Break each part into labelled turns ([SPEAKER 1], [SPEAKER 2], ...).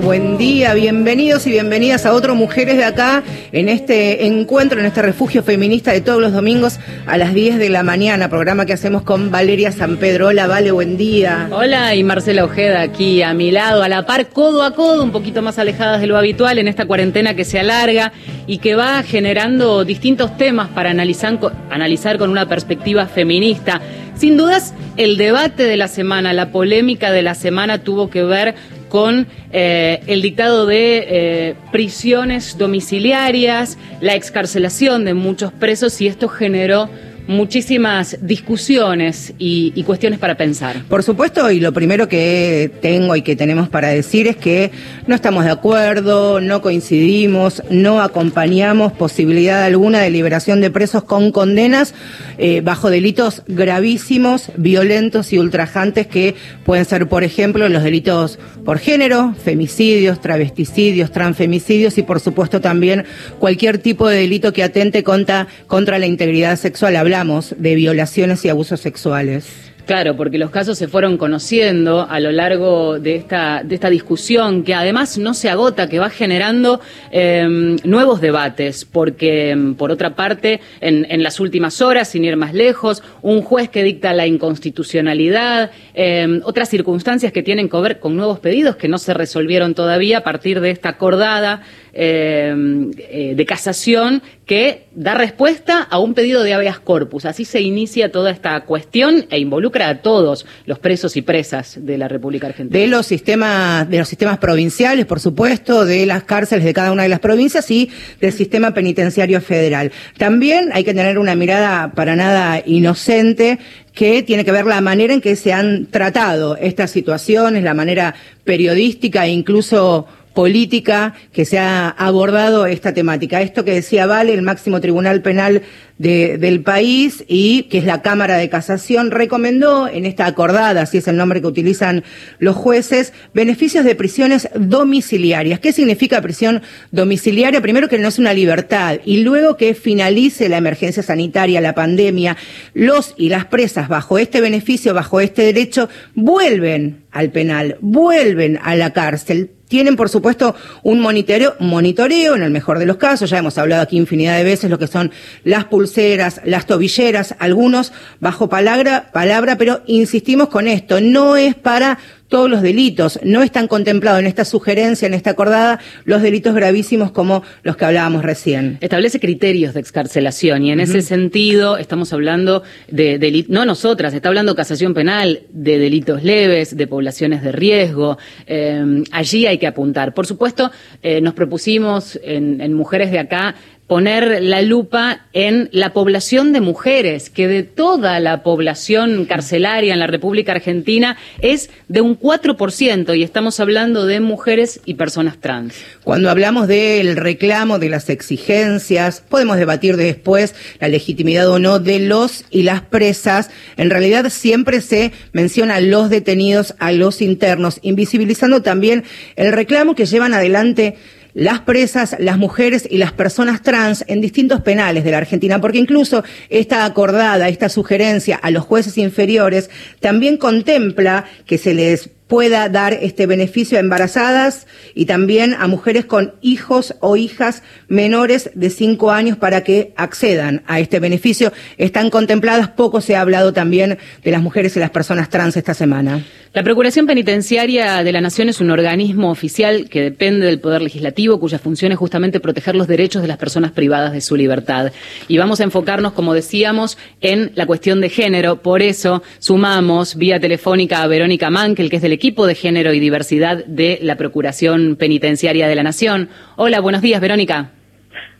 [SPEAKER 1] buen día, bienvenidos y bienvenidas a otro Mujeres de Acá en este encuentro, en este refugio feminista de todos los domingos a las 10 de la mañana, programa que hacemos con Valeria San Pedro. Hola, Vale, buen día.
[SPEAKER 2] Hola, y Marcela Ojeda aquí a mi lado, a la par, codo a codo, un poquito más alejadas de lo habitual en esta cuarentena que se alarga y que va generando distintos temas para analizar, analizar con una perspectiva feminista. Sin dudas, el debate de la semana, la polémica de la semana tuvo que ver con eh, el dictado de eh, prisiones domiciliarias, la excarcelación de muchos presos y esto generó muchísimas discusiones y, cuestiones para pensar.
[SPEAKER 1] Por supuesto, y lo primero que tengo y que tenemos para decir es que no estamos de acuerdo, no coincidimos, no acompañamos posibilidad alguna de liberación de presos con condenas eh, bajo delitos gravísimos, violentos y ultrajantes que pueden ser, por ejemplo, los delitos por género, femicidios, travesticidios, transfemicidios y, por supuesto, también cualquier tipo de delito que atente contra, contra la integridad sexual de violaciones y abusos sexuales.
[SPEAKER 2] Claro, porque los casos se fueron conociendo a lo largo de esta, de esta discusión, que además no se agota, que va generando em, nuevos debates, porque em, por otra parte, en, en, las últimas horas, sin ir más lejos, un juez que dicta la inconstitucionalidad, em, otras circunstancias que tienen que ver con nuevos pedidos que no se resolvieron todavía a partir de esta acordada eh, de casación que da respuesta a un pedido de habeas corpus. Así se inicia toda esta cuestión e involucra a todos los presos y presas de la República Argentina.
[SPEAKER 1] De los sistemas, de los sistemas provinciales, por supuesto, de las cárceles de cada una de las provincias y del sistema penitenciario federal. También hay que tener una mirada para nada inocente que tiene que ver la manera en que se han tratado estas situaciones, la manera periodística e incluso política que se ha abordado esta temática. Esto que decía Vale, el máximo tribunal penal del país y que es la Cámara de Casación, recomendó en esta acordada, así es el nombre que utilizan los jueces, beneficios de prisiones domiciliarias. ¿Qué significa prisión domiciliaria? Primero que no es una libertad y luego que finalice la emergencia sanitaria, la pandemia, los y las presas bajo este beneficio, bajo este derecho, vuelven al penal, vuelven a la cárcel, tienen, por supuesto, un monitoreo, monitoreo, en el mejor de los casos, ya hemos hablado aquí infinidad de veces, lo que son las pulseras, las tobilleras, algunos bajo palabra, palabra, pero insistimos con esto, no es para todos los delitos. No están contemplados en esta sugerencia, en esta acordada, los delitos gravísimos como los que hablábamos recién.
[SPEAKER 2] Establece criterios de excarcelación y en ese sentido estamos hablando de delitos, no nosotras, está hablando casación penal, de delitos leves, de poblaciones de riesgo. Eh, allí hay que apuntar. Por supuesto, eh, nos propusimos en, en Mujeres de Acá poner la lupa en la población de mujeres, que de toda la población carcelaria en la República Argentina es de un 4% y estamos hablando de mujeres y personas trans.
[SPEAKER 1] Cuando hablamos del reclamo, de las exigencias, podemos debatir después la legitimidad o no de los y las presas. En realidad siempre se menciona a los detenidos, a los internos, invisibilizando también el reclamo que llevan adelante las presas, las mujeres y las personas trans en distintos penales de la Argentina, porque incluso esta acordada, esta sugerencia a los jueces inferiores también contempla que se les pueda dar este beneficio a embarazadas y también a mujeres con hijos o hijas menores de cinco años para que accedan a este beneficio. Están contempladas, poco se ha hablado también de las mujeres y las personas trans esta semana.
[SPEAKER 2] La Procuración Penitenciaria de la Nación es un organismo oficial que depende del Poder Legislativo, cuya función es justamente proteger los derechos de las personas privadas de su libertad. Y vamos a enfocarnos, como decíamos, en la cuestión de género. Por eso sumamos vía telefónica a Verónica Mankel, que es del equipo de género y diversidad de la Procuración Penitenciaria de la Nación. Hola, buenos días, Verónica.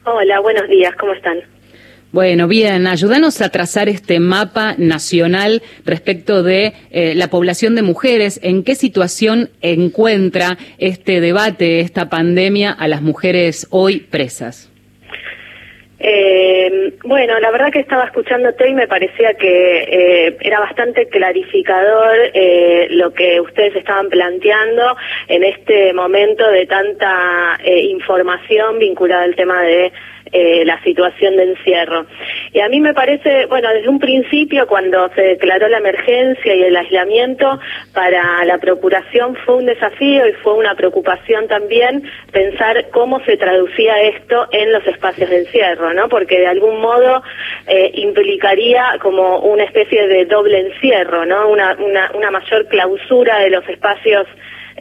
[SPEAKER 3] Hola, buenos días, ¿cómo están?
[SPEAKER 2] Bueno, bien, ayúdanos a trazar este mapa nacional respecto de eh, la población de mujeres, en qué situación encuentra este debate, esta pandemia a las mujeres hoy presas.
[SPEAKER 3] Eh, bueno, la verdad que estaba escuchándote y me parecía que eh, era bastante clarificador eh, lo que ustedes estaban planteando en este momento de tanta eh, información vinculada al tema de eh, la situación de encierro. Y a mí me parece, bueno, desde un principio, cuando se declaró la emergencia y el aislamiento, para la Procuración fue un desafío y fue una preocupación también pensar cómo se traducía esto en los espacios de encierro, ¿no? Porque de algún modo eh, implicaría como una especie de doble encierro, ¿no? Una, una, mayor clausura de los espacios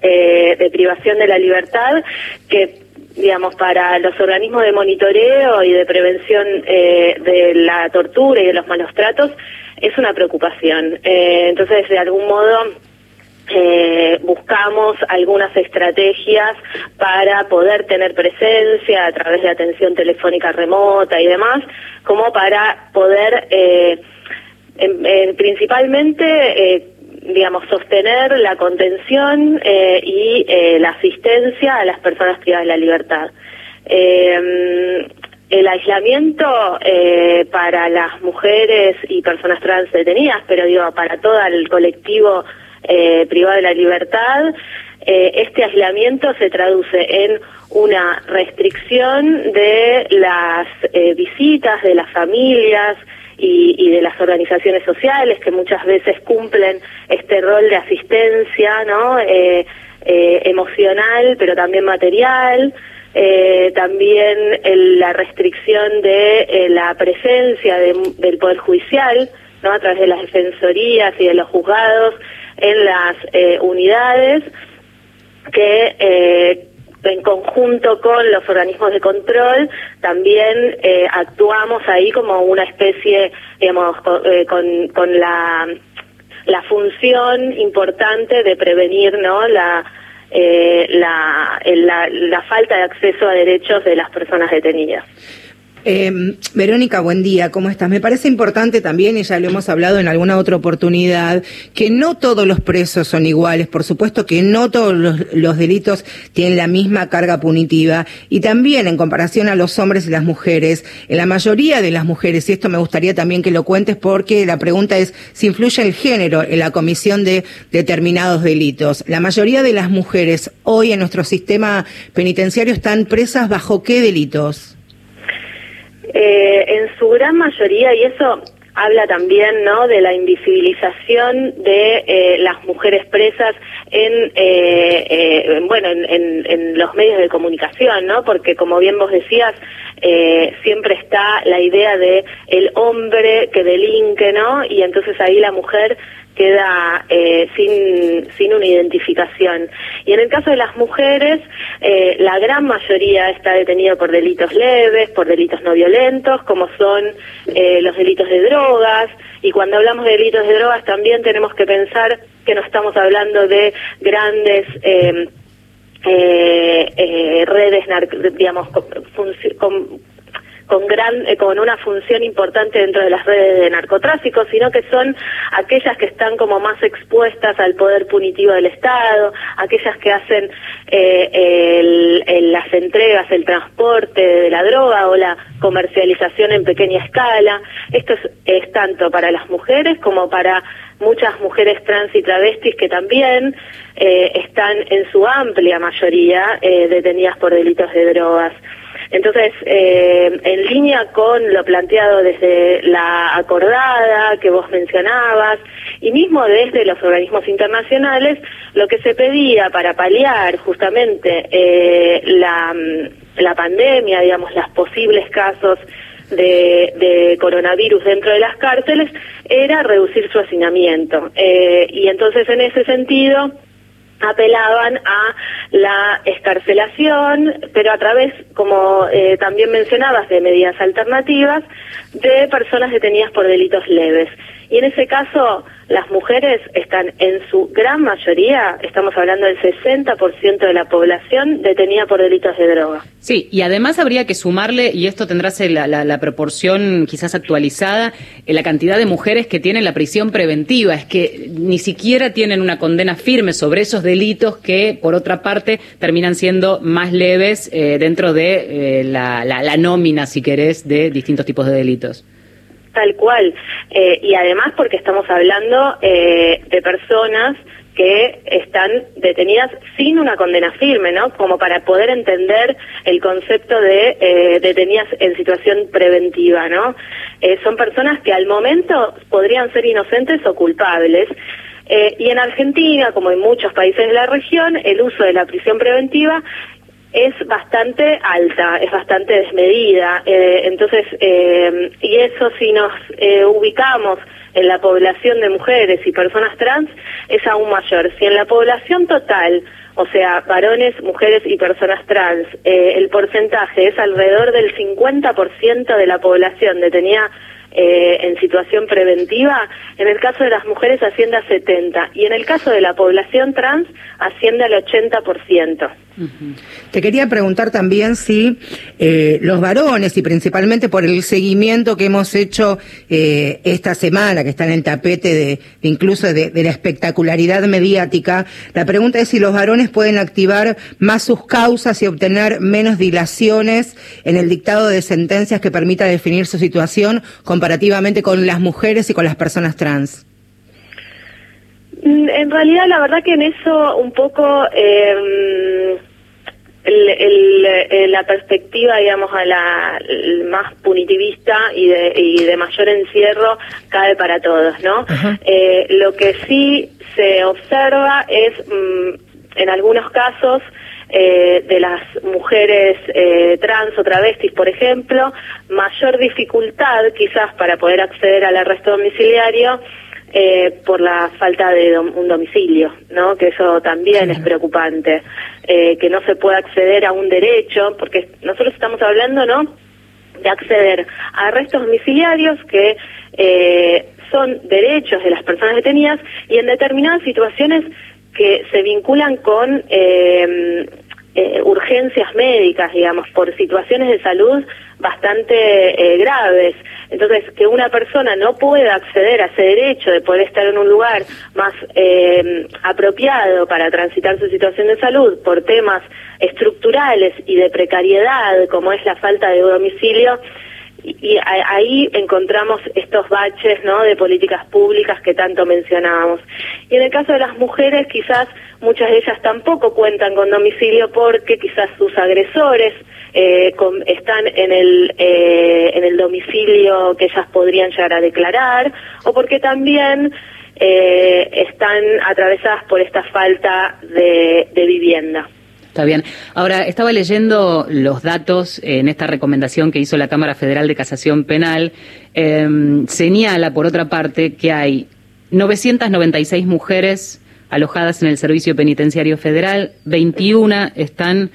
[SPEAKER 3] eh, de privación de la libertad que digamos, para los organismos de monitoreo y de prevención eh, de la tortura y de los malos tratos, es una preocupación. Eh, entonces, de algún modo, eh, buscamos algunas estrategias para poder tener presencia a través de atención telefónica remota y demás, como para poder, eh, en, en, principalmente, eh, digamos, sostener la contención eh, y eh, la asistencia a las personas privadas de la libertad. Eh, el aislamiento para las mujeres y personas trans detenidas, pero digo, para todo el colectivo privado de la libertad, este aislamiento se traduce en una restricción de las visitas de las familias, y, y, de las organizaciones sociales que muchas veces cumplen este rol de asistencia, ¿no? Eh, eh, emocional, pero también material. Eh, también el, la restricción de eh, la presencia de, del Poder Judicial, ¿no? A través de las defensorías y de los juzgados en las unidades que en conjunto con los organismos de control, también eh, actuamos ahí como una especie, digamos, con, eh, con, con la, la, función importante de prevenir, ¿no? La, eh, la, la, la falta de acceso a derechos de las personas detenidas.
[SPEAKER 1] Eh, Verónica, buen día, ¿cómo estás? Me parece importante también, y ya lo hemos hablado en alguna otra oportunidad, que no todos los presos son iguales, por supuesto que no todos los, los, delitos tienen la misma carga punitiva, y también en comparación a los hombres y las mujeres, en la mayoría de las mujeres, y esto me gustaría también que lo cuentes porque la pregunta es si influye el género en la comisión de determinados delitos. La mayoría de las mujeres hoy en nuestro sistema penitenciario están presas bajo qué delitos?
[SPEAKER 3] Eh, en su gran mayoría, y eso habla también no de la invisibilización de eh, las mujeres presas en eh, eh, bueno en, en, en, los medios de comunicación no porque como bien vos decías eh, siempre está la idea de el hombre que delinque no y entonces ahí la mujer queda eh, sin, sin una identificación. Y en el caso de las mujeres, eh, la gran mayoría está detenida por delitos leves, por delitos no violentos, como son eh, los delitos de drogas. Y cuando hablamos de delitos de drogas también tenemos que pensar que no estamos hablando de grandes... Eh, eh, redes, digamos, con, con gran eh, con una función importante dentro de las redes de narcotráfico, sino que son aquellas que están como más expuestas al poder punitivo del Estado, aquellas que hacen eh, el, el, las entregas, el transporte de la droga o la comercialización en pequeña escala. Esto es, es tanto para las mujeres como para muchas mujeres trans y travestis que también eh, están en su amplia mayoría eh, detenidas por delitos de drogas. Entonces, eh, en línea con lo planteado desde la acordada que vos mencionabas y mismo desde los organismos internacionales, lo que se pedía para paliar justamente eh, la, la pandemia, digamos, los posibles casos de, de, coronavirus dentro de las cárceles era reducir su hacinamiento. Eh, y entonces, en ese sentido, apelaban a la escarcelación, pero a través, como eh, también mencionabas, de medidas alternativas de personas detenidas por delitos leves. Y en ese caso, las mujeres están en su gran mayoría, estamos hablando del 60% de la población detenida por delitos de droga.
[SPEAKER 2] Sí, y además habría que sumarle, y esto tendrá la, la, proporción quizás actualizada, en la cantidad de mujeres que tienen la prisión preventiva. Es que ni siquiera tienen una condena firme sobre esos delitos que, por otra parte, terminan siendo más leves eh, dentro de eh, la, la nómina, si querés, de distintos tipos de delitos.
[SPEAKER 3] Tal cual. Eh, y además porque estamos hablando eh, de personas que están detenidas sin una condena firme, ¿no? Como para poder entender el concepto de eh, detenidas en situación preventiva, ¿no? son personas que al momento podrían ser inocentes o culpables. y en Argentina, como en muchos países de la región, el uso de la prisión preventiva es bastante alta, es bastante desmedida. Eh, entonces, eh, y eso si nos eh, ubicamos en la población de mujeres y personas trans, es aún mayor. Si en la población total, o sea, varones, mujeres y personas trans, el porcentaje es alrededor del 50% de la población detenida en situación preventiva, en el caso de las mujeres asciende a 70 y en el caso de la población trans asciende al 80%.
[SPEAKER 1] Te quería preguntar también si eh, los varones, y principalmente por el seguimiento que hemos hecho eh, esta semana, que está en el tapete de, incluso de, la espectacularidad mediática, la pregunta es si los varones pueden activar más sus causas y obtener menos dilaciones en el dictado de sentencias que permita definir su situación comparativamente con las mujeres y con las personas trans.
[SPEAKER 3] Mm, en realidad, la verdad que en eso un poco eh, el, la perspectiva, digamos, a la más punitivista y de, y de mayor encierro cae para todos, ¿no? Eh, lo que sí se observa es, mm, en algunos casos, eh, de las mujeres eh, trans o travestis, por ejemplo, mayor dificultad quizás para poder acceder al arresto domiciliario eh, por la falta de un domicilio, ¿no? Que eso también es preocupante, eh, que no se pueda acceder a un derecho, porque nosotros estamos hablando, ¿no? De acceder a arrestos domiciliarios que eh, son derechos de las personas detenidas y en determinadas situaciones que se vinculan con eh, urgencias médicas, digamos, por situaciones de salud bastante eh, graves. Entonces, que una persona no pueda acceder a ese derecho de poder estar en un lugar más eh, apropiado para transitar su situación de salud por temas estructurales y de precariedad, como es la falta de domicilio, y ahí encontramos estos baches ¿no? de políticas públicas que tanto mencionábamos. Y en el caso de las mujeres, quizás muchas de ellas tampoco cuentan con domicilio porque quizás sus agresores eh, están en el, eh, en el domicilio que ellas podrían llegar a declarar o porque también eh, están atravesadas por esta falta de vivienda.
[SPEAKER 2] Está bien. Ahora, estaba leyendo los datos en esta recomendación que hizo la Cámara Federal de Casación Penal. Em, señala, por otra parte, que hay 996 mujeres alojadas en el Servicio Penitenciario Federal, 21 están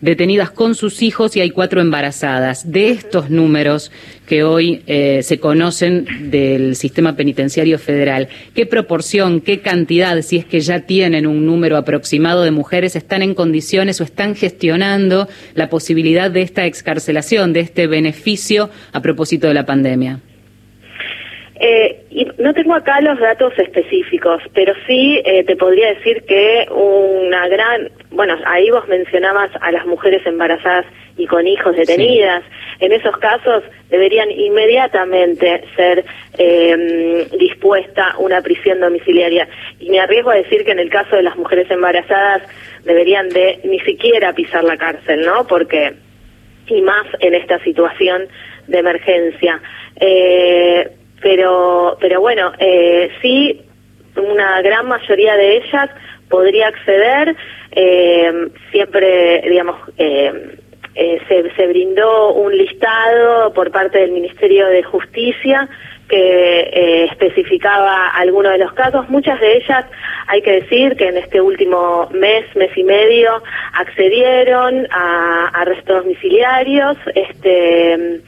[SPEAKER 2] detenidas con sus hijos y hay cuatro embarazadas. De estos números que hoy eh, se conocen del sistema penitenciario federal, ¿qué proporción, qué cantidad, si es que ya tienen un número aproximado de mujeres, están en condiciones o están gestionando la posibilidad de esta excarcelación, de este beneficio a propósito de la pandemia?
[SPEAKER 3] Eh, y no tengo acá los datos específicos, pero sí eh, te podría decir que una gran, bueno, ahí vos mencionabas a las mujeres embarazadas y con hijos detenidas. En esos casos deberían inmediatamente ser eh, dispuesta una prisión domiciliaria. Y me arriesgo a decir que en el caso de las mujeres embarazadas deberían de ni siquiera pisar la cárcel, ¿no? Porque y más en esta situación de emergencia. Eh, pero, pero bueno, eh, sí, una gran mayoría de ellas podría acceder, eh, siempre, digamos, eh, eh, se, se brindó un listado por parte del Ministerio de Justicia que eh, especificaba algunos de los casos. Muchas de ellas, hay que decir que en este último mes, mes y medio, accedieron a arrestos domiciliarios. Este,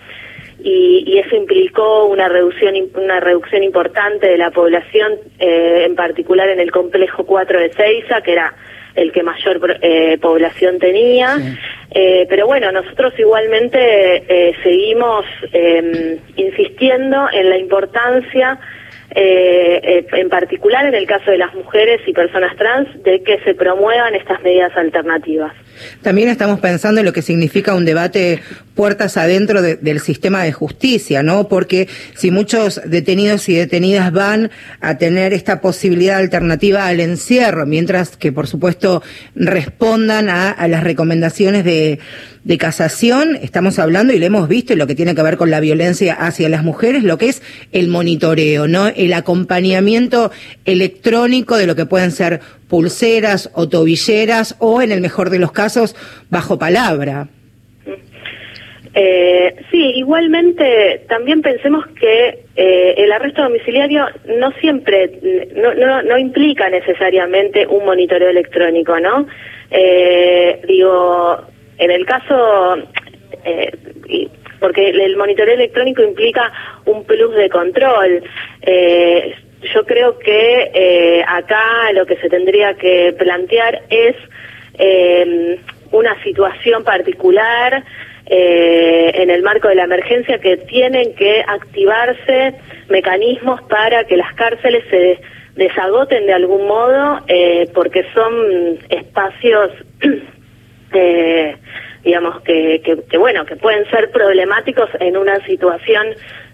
[SPEAKER 3] y, eso implicó una reducción una reducción importante de la población, eh, en particular en el complejo 4 de Ceiza, que era el que mayor eh, población tenía. Eh, pero bueno, nosotros igualmente seguimos em, insistiendo en la importancia en particular en el caso de las mujeres y personas trans, de que se promuevan estas medidas alternativas.
[SPEAKER 1] También estamos pensando en lo que significa un debate puertas adentro del sistema de justicia, ¿no? Porque si muchos detenidos y detenidas van a tener esta posibilidad alternativa al encierro, mientras que, por supuesto, respondan a, las recomendaciones de, de casación, estamos hablando y lo hemos visto lo que tiene que ver con la violencia hacia las mujeres, lo que es el monitoreo, ¿no? El acompañamiento electrónico de lo que pueden ser pulseras o tobilleras o, en el mejor de los casos, bajo palabra.
[SPEAKER 3] Eh, sí, igualmente también pensemos que eh, el arresto domiciliario no siempre, no, no, no, implica necesariamente un monitoreo electrónico, ¿no? Eh, digo, en el caso, eh, porque el monitoreo electrónico implica un plus de control. Eh, yo creo que eh, acá lo que se tendría que plantear es eh, una situación particular eh, en el marco de la emergencia que tienen que activarse mecanismos para que las cárceles se desagoten de algún modo porque son espacios digamos que, que, bueno que pueden ser problemáticos en una situación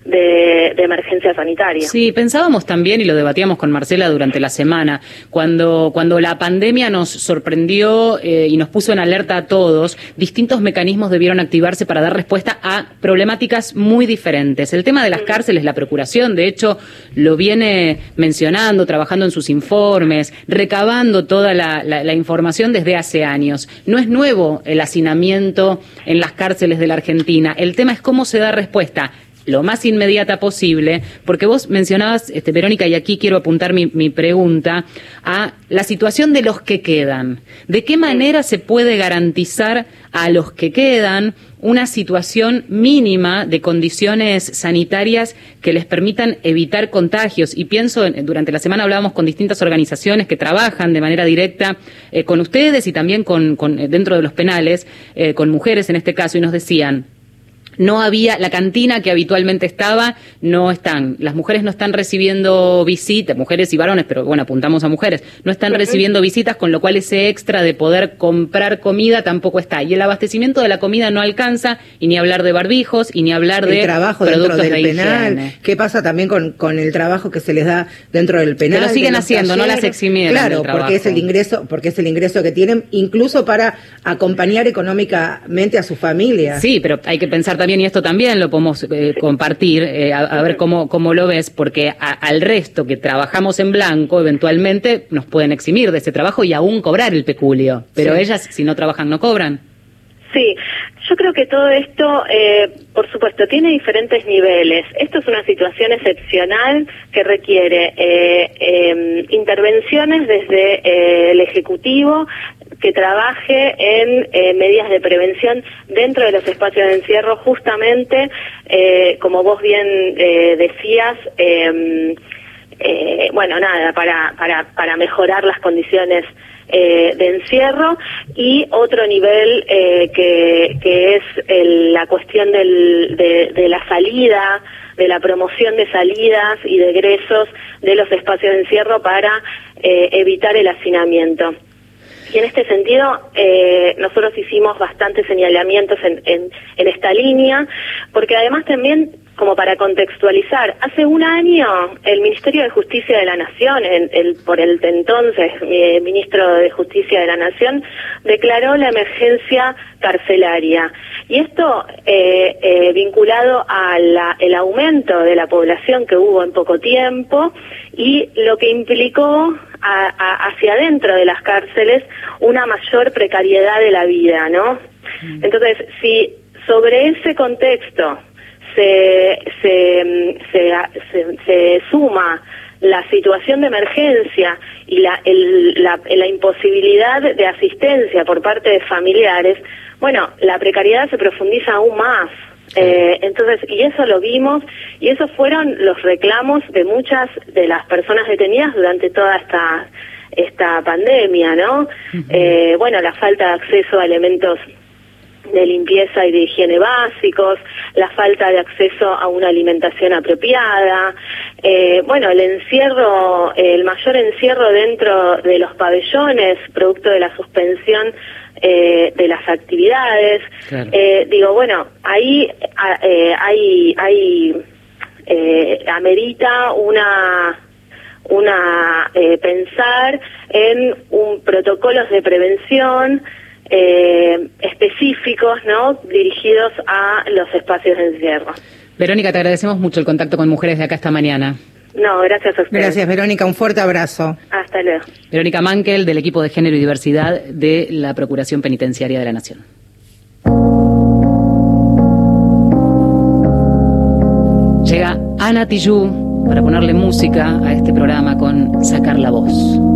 [SPEAKER 3] de, emergencia sanitaria.
[SPEAKER 2] Sí, pensábamos también, y lo debatíamos con Marcela durante la semana, cuando, cuando la pandemia nos sorprendió eh, y nos puso en alerta a todos, distintos mecanismos debieron activarse para dar respuesta a problemáticas muy diferentes. El tema de las cárceles, la procuración, de hecho, lo viene mencionando, trabajando en sus informes, recabando toda la, la información desde hace años. No es nuevo el hacinamiento en las cárceles de la Argentina. El tema es cómo se da respuesta lo más inmediata posible, porque vos mencionabas, este, Verónica, y aquí quiero apuntar mi, pregunta, a la situación de los que quedan. ¿De qué manera se puede garantizar a los que quedan una situación mínima de condiciones sanitarias que les permitan evitar contagios. Y pienso, durante la semana hablábamos con distintas organizaciones que trabajan de manera directa eh, con ustedes y también con, con, dentro de los penales, eh, con mujeres en este caso, y nos decían, no había, la cantina que habitualmente estaba, no están. Las mujeres no están recibiendo visitas, mujeres y varones, pero bueno, apuntamos a mujeres, no están recibiendo visitas, con lo cual ese extra de poder comprar comida tampoco está. Y el abastecimiento de la comida no alcanza, y ni hablar de barbijos, y ni hablar de
[SPEAKER 1] trabajo productos dentro del penal. ¿Qué pasa también con, con el trabajo que se les da dentro del penal?
[SPEAKER 2] Que lo siguen haciendo, no las eximieron.
[SPEAKER 1] Claro, porque es el ingreso, porque es el ingreso que tienen, incluso para acompañar económicamente a su familia.
[SPEAKER 2] Sí, pero hay que pensar también y esto también lo podemos eh, compartir, eh, a, ver cómo, cómo lo ves, porque al resto que trabajamos en blanco, eventualmente nos pueden eximir de ese trabajo y aún cobrar el peculio. Pero ellas, si no trabajan, no cobran.
[SPEAKER 3] Sí, yo creo que todo esto, eh, por supuesto, tiene diferentes niveles. Esto es una situación excepcional que requiere em, intervenciones desde el Ejecutivo, que trabaje en eh, medidas de prevención dentro de los espacios de encierro, justamente, eh, como vos bien eh, decías, em, bueno, nada, para, para, para mejorar las condiciones de encierro y otro nivel que, que es la cuestión del, de, de la salida, de la promoción de salidas y de egresos de los espacios de encierro para evitar el hacinamiento. Y en este sentido, eh, nosotros hicimos bastantes señalamientos en, en, en esta línea, porque además también como para contextualizar, hace un año el Ministerio de Justicia de la Nación, el, por el entonces eh, ministro de Justicia de la Nación, declaró la emergencia carcelaria. Y esto eh, eh, vinculado al aumento de la población que hubo en poco tiempo y lo que implicó hacia adentro de las cárceles una mayor precariedad de la vida, ¿no? Mm. Entonces, si sobre ese contexto se, se, se, se, suma la situación de emergencia y la, la, la, imposibilidad de asistencia por parte de familiares, bueno, la precariedad se profundiza aún más. Eh, entonces, y eso lo vimos, y esos fueron los reclamos de muchas de las personas detenidas durante toda esta esta pandemia, ¿no? eh, bueno, la falta de acceso a elementos de limpieza y de higiene básicos, la falta de acceso a una alimentación apropiada, eh, bueno, el encierro, el mayor encierro dentro de los pabellones, producto de la suspensión eh, de las actividades. Eh, digo, bueno, ahí eh, hay, hay eh, amerita una una pensar en un protocolos de prevención eh, específicos, ¿no? Dirigidos a los espacios de encierro.
[SPEAKER 2] Verónica, te agradecemos mucho el contacto con mujeres de acá esta mañana.
[SPEAKER 3] No, gracias a ustedes.
[SPEAKER 1] Gracias, Verónica. Un fuerte abrazo.
[SPEAKER 3] Hasta luego.
[SPEAKER 2] Verónica Mankel, del equipo de Género y Diversidad de la Procuración Penitenciaria de la Nación. Llega Ana Tijoux para ponerle música a este programa con Sacar la Voz.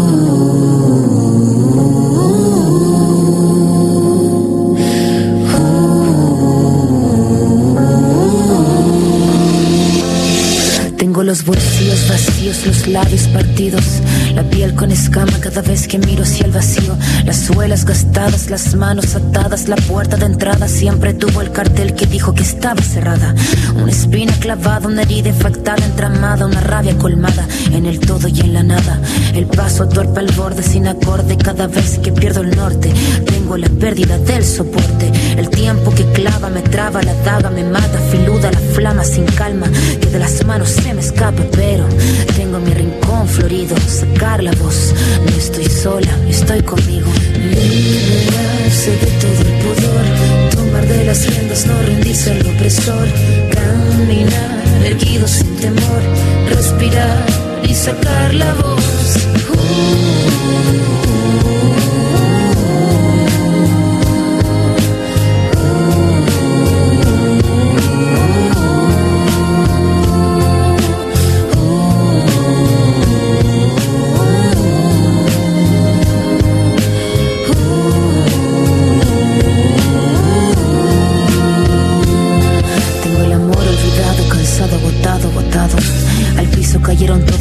[SPEAKER 4] Tengo los bolsillos vacíos, los labios partidos, la piel con escama cada vez que miro hacia el vacío, las suelas gastadas, las manos atadas, la puerta de entrada siempre tuvo el cartel que dijo que estaba cerrada. Una espina clavada, una herida infectada, entramada, una rabia colmada en el todo y en la nada. El paso torpe al borde sin acorde cada vez que pierdo el norte. Tengo la pérdida del soporte, el tiempo que clava me traba, la daga me mata, filuda la flama sin calma, que de las manos se me escapa, pero tengo mi rincón florido, sacar la voz, no estoy sola, estoy conmigo. Liberarse de todo el pudor, tomar de las riendas, no rendirse al opresor, caminar erguido sin temor, respirar y sacar la voz.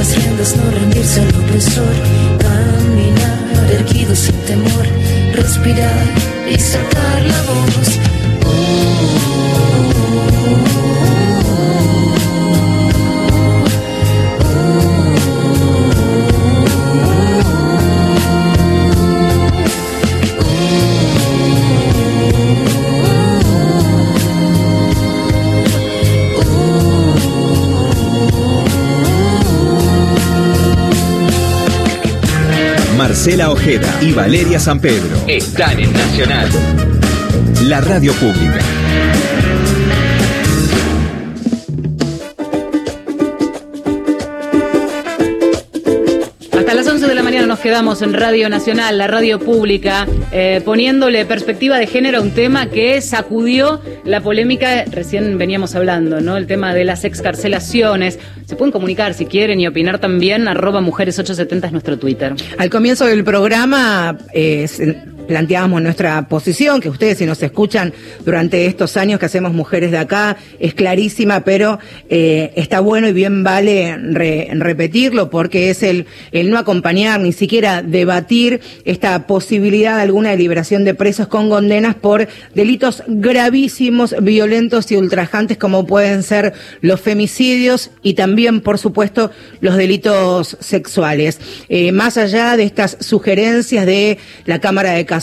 [SPEAKER 4] las riendas, no rendirse al opresor. Caminar erguido sin temor, respirar y sacar la voz.
[SPEAKER 5] Marcela Ojeda y Valeria San Pedro están en Nacional, la radio pública.
[SPEAKER 2] Hasta las 11 de la mañana nos quedamos en Radio Nacional, la radio pública, eh, poniéndole perspectiva de género a un tema que sacudió la polémica, recién veníamos hablando, ¿no? El tema de las excarcelaciones. Se pueden comunicar si quieren y opinar también, arroba mujeres870 es nuestro Twitter.
[SPEAKER 1] Al comienzo del programa eh, planteábamos nuestra posición, que ustedes si nos escuchan durante estos años que hacemos mujeres de acá, es clarísima, pero eh, está bueno y bien vale repetirlo porque es el, el no acompañar, ni siquiera debatir esta posibilidad alguna de liberación de presos con condenas por delitos gravísimos, violentos y ultrajantes como pueden ser los femicidios y también, por supuesto, los delitos sexuales. Eh, más allá de estas sugerencias de la Cámara de Casación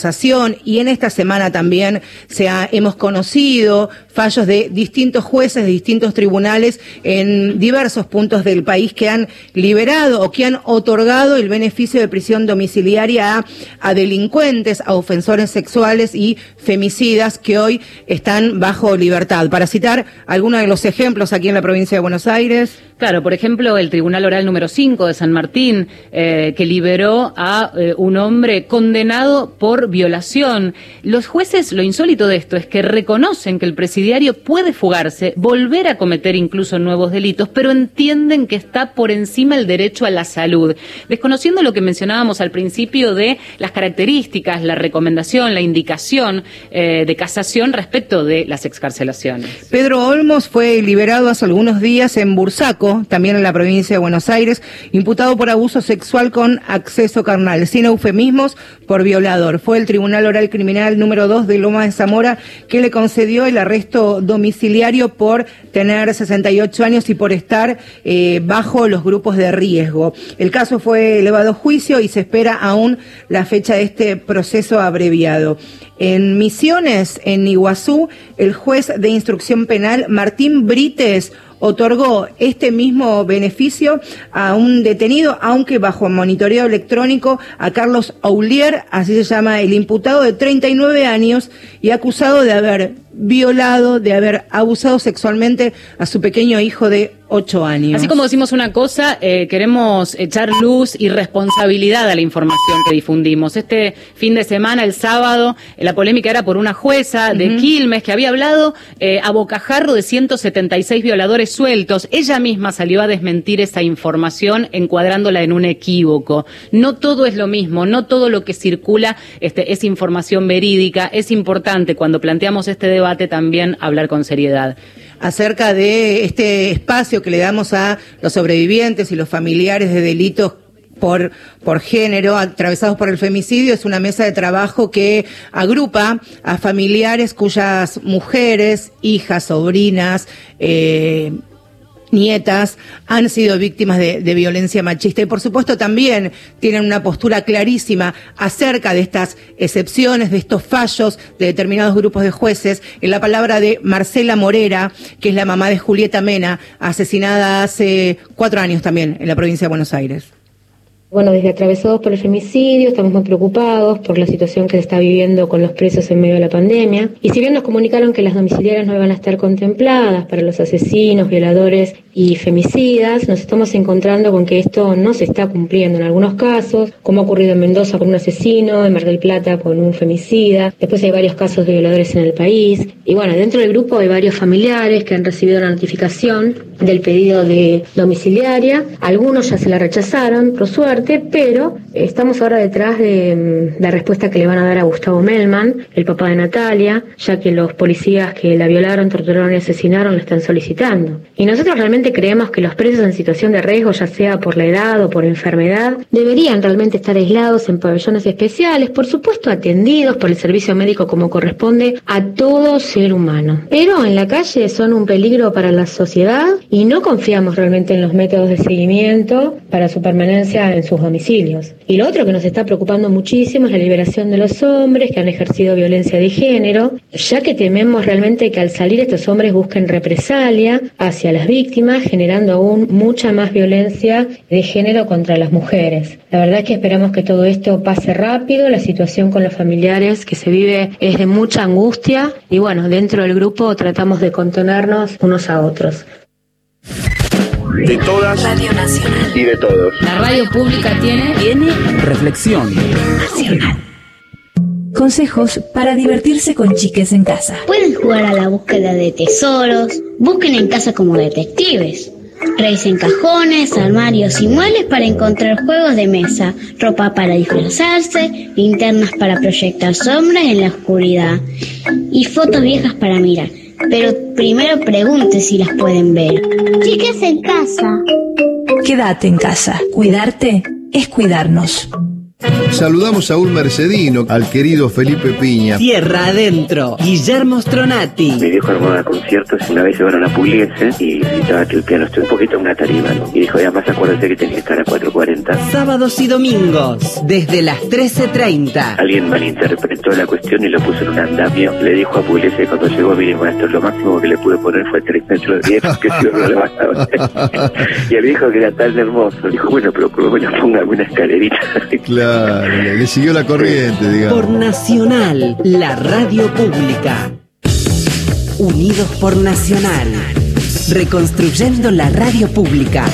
[SPEAKER 1] y en esta semana también se ha, hemos conocido fallos de distintos jueces, de distintos tribunales en diversos puntos del país que han liberado o que han otorgado el beneficio de prisión domiciliaria a, delincuentes, a ofensores sexuales y femicidas que hoy están bajo libertad. Para citar algunos de los ejemplos aquí en la provincia de Buenos Aires.
[SPEAKER 2] Claro, por ejemplo, el Tribunal Oral número 5 de San Martín, eh, que liberó a eh, un hombre condenado por violación. Los jueces, lo insólito de esto es que reconocen que el presidiario puede fugarse, volver a cometer incluso nuevos delitos, pero entienden que está por encima el derecho a la salud, desconociendo lo que mencionábamos al principio de las características, la recomendación, la indicación eh, de casación respecto de las excarcelaciones.
[SPEAKER 1] Pedro Olmos fue liberado hace algunos días en Bursaco también en la provincia de Buenos Aires, imputado por abuso sexual con acceso carnal, sin eufemismos, por violador. Fue el Tribunal Oral Criminal número 2 de Loma de Zamora que le concedió el arresto domiciliario por tener 68 años y por estar eh, bajo los grupos de riesgo. El caso fue elevado a juicio y se espera aún la fecha de este proceso abreviado. En Misiones, en Iguazú, el juez de instrucción penal Martín Brites otorgó este mismo beneficio a un detenido, aunque bajo monitoreo electrónico, a Carlos Aulier, así se llama el imputado de 39 años y acusado de haber violado, de haber abusado sexualmente a su pequeño hijo de ocho años.
[SPEAKER 2] Así como decimos una cosa, eh, queremos echar luz y responsabilidad a la información que difundimos. Este fin de semana, el sábado, eh, la polémica era por una jueza de Quilmes que había hablado eh, a bocajarro de 176 violadores sueltos. Ella misma salió a desmentir esa información encuadrándola en un equívoco. No todo es lo mismo, no todo lo que circula este, es información verídica. Es importante cuando planteamos este debate también hablar con seriedad.
[SPEAKER 1] Acerca de este espacio que le damos a los sobrevivientes y los familiares de delitos por, por género, atravesados por el femicidio, es una mesa de trabajo que agrupa a familiares cuyas mujeres, hijas, sobrinas, eh, nietas han sido víctimas de, violencia machista y por supuesto también tienen una postura clarísima acerca de estas excepciones, de estos fallos de determinados grupos de jueces, en la palabra de Marcela Morera, que es la mamá de Julieta Mena, asesinada hace cuatro años también en la provincia de Buenos Aires.
[SPEAKER 6] Bueno, desde atravesados por el femicidio, estamos muy preocupados por la situación que se está viviendo con los presos en medio de la pandemia. Y si bien nos comunicaron que las domiciliarias no iban a estar contempladas para los asesinos, violadores y femicidas, nos estamos encontrando con que esto no se está cumpliendo en algunos casos, como ha ocurrido en Mendoza con un asesino, en Mar del Plata con un femicida. Después hay varios casos de violadores en el país. Y bueno, dentro del grupo hay varios familiares que han recibido la notificación del pedido de domiciliaria. Algunos ya se la rechazaron, por suerte pero estamos ahora detrás de mm, la respuesta que le van a dar a Gustavo Melman, el papá de Natalia, ya que los policías que la violaron, torturaron y asesinaron la están solicitando. Y nosotros realmente creemos que los presos en situación de riesgo, ya sea por la edad o por enfermedad, deberían realmente estar aislados en pabellones especiales, por supuesto atendidos por el servicio médico como corresponde a todo ser humano. Pero en la calle son un peligro para la sociedad y no confiamos realmente en los métodos de seguimiento para su permanencia en sus domicilios. Y lo otro que nos está preocupando muchísimo es la liberación de los hombres que han ejercido violencia de género, ya que tememos realmente que al salir estos hombres busquen represalia hacia las víctimas, generando aún mucha más violencia de género contra las mujeres. La verdad es que esperamos que todo esto pase rápido, la situación con los familiares que se vive es de mucha angustia y bueno, dentro del grupo tratamos de contenernos unos a otros
[SPEAKER 5] de todas Radio Nacional y de todos.
[SPEAKER 2] La radio pública tiene,
[SPEAKER 5] tiene reflexión nacional.
[SPEAKER 7] Consejos para divertirse con chiques en casa.
[SPEAKER 8] Pueden jugar a la búsqueda de tesoros, busquen en casa como detectives Revisen cajones, armarios y muebles para encontrar juegos de mesa, ropa para disfrazarse, linternas para proyectar sombras en la oscuridad y fotos viejas para mirar. Pero primero pregunte si las pueden ver.
[SPEAKER 9] Chicas en casa.
[SPEAKER 7] Quédate en casa. Cuidarte es cuidarnos.
[SPEAKER 10] Saludamos a un mercedino, al querido Felipe Piña.
[SPEAKER 11] Tierra adentro, Guillermo Stronati.
[SPEAKER 12] Mi viejo armaba conciertos y una vez llevaron a Pugliese y necesitaba que el piano esté un poquito en una tarima, ¿no? Y dijo, además acuérdate que tenía que estar a 4.40.
[SPEAKER 11] Sábados y domingos, desde las 13.30.
[SPEAKER 12] Alguien malinterpretó la cuestión y lo puso en un andamio. Le dijo a Pugliese que cuando llegó, mire maestro, lo máximo que le pude poner fue 3 metros de 10, que si no lo bastaba. y el viejo que era tan hermoso, dijo, bueno, pero por lo menos póngame una escalerita.
[SPEAKER 10] Claro, le, le siguió la corriente, digamos.
[SPEAKER 11] Por Nacional, la radio pública. Unidos por Nacional. Reconstruyendo la radio pública.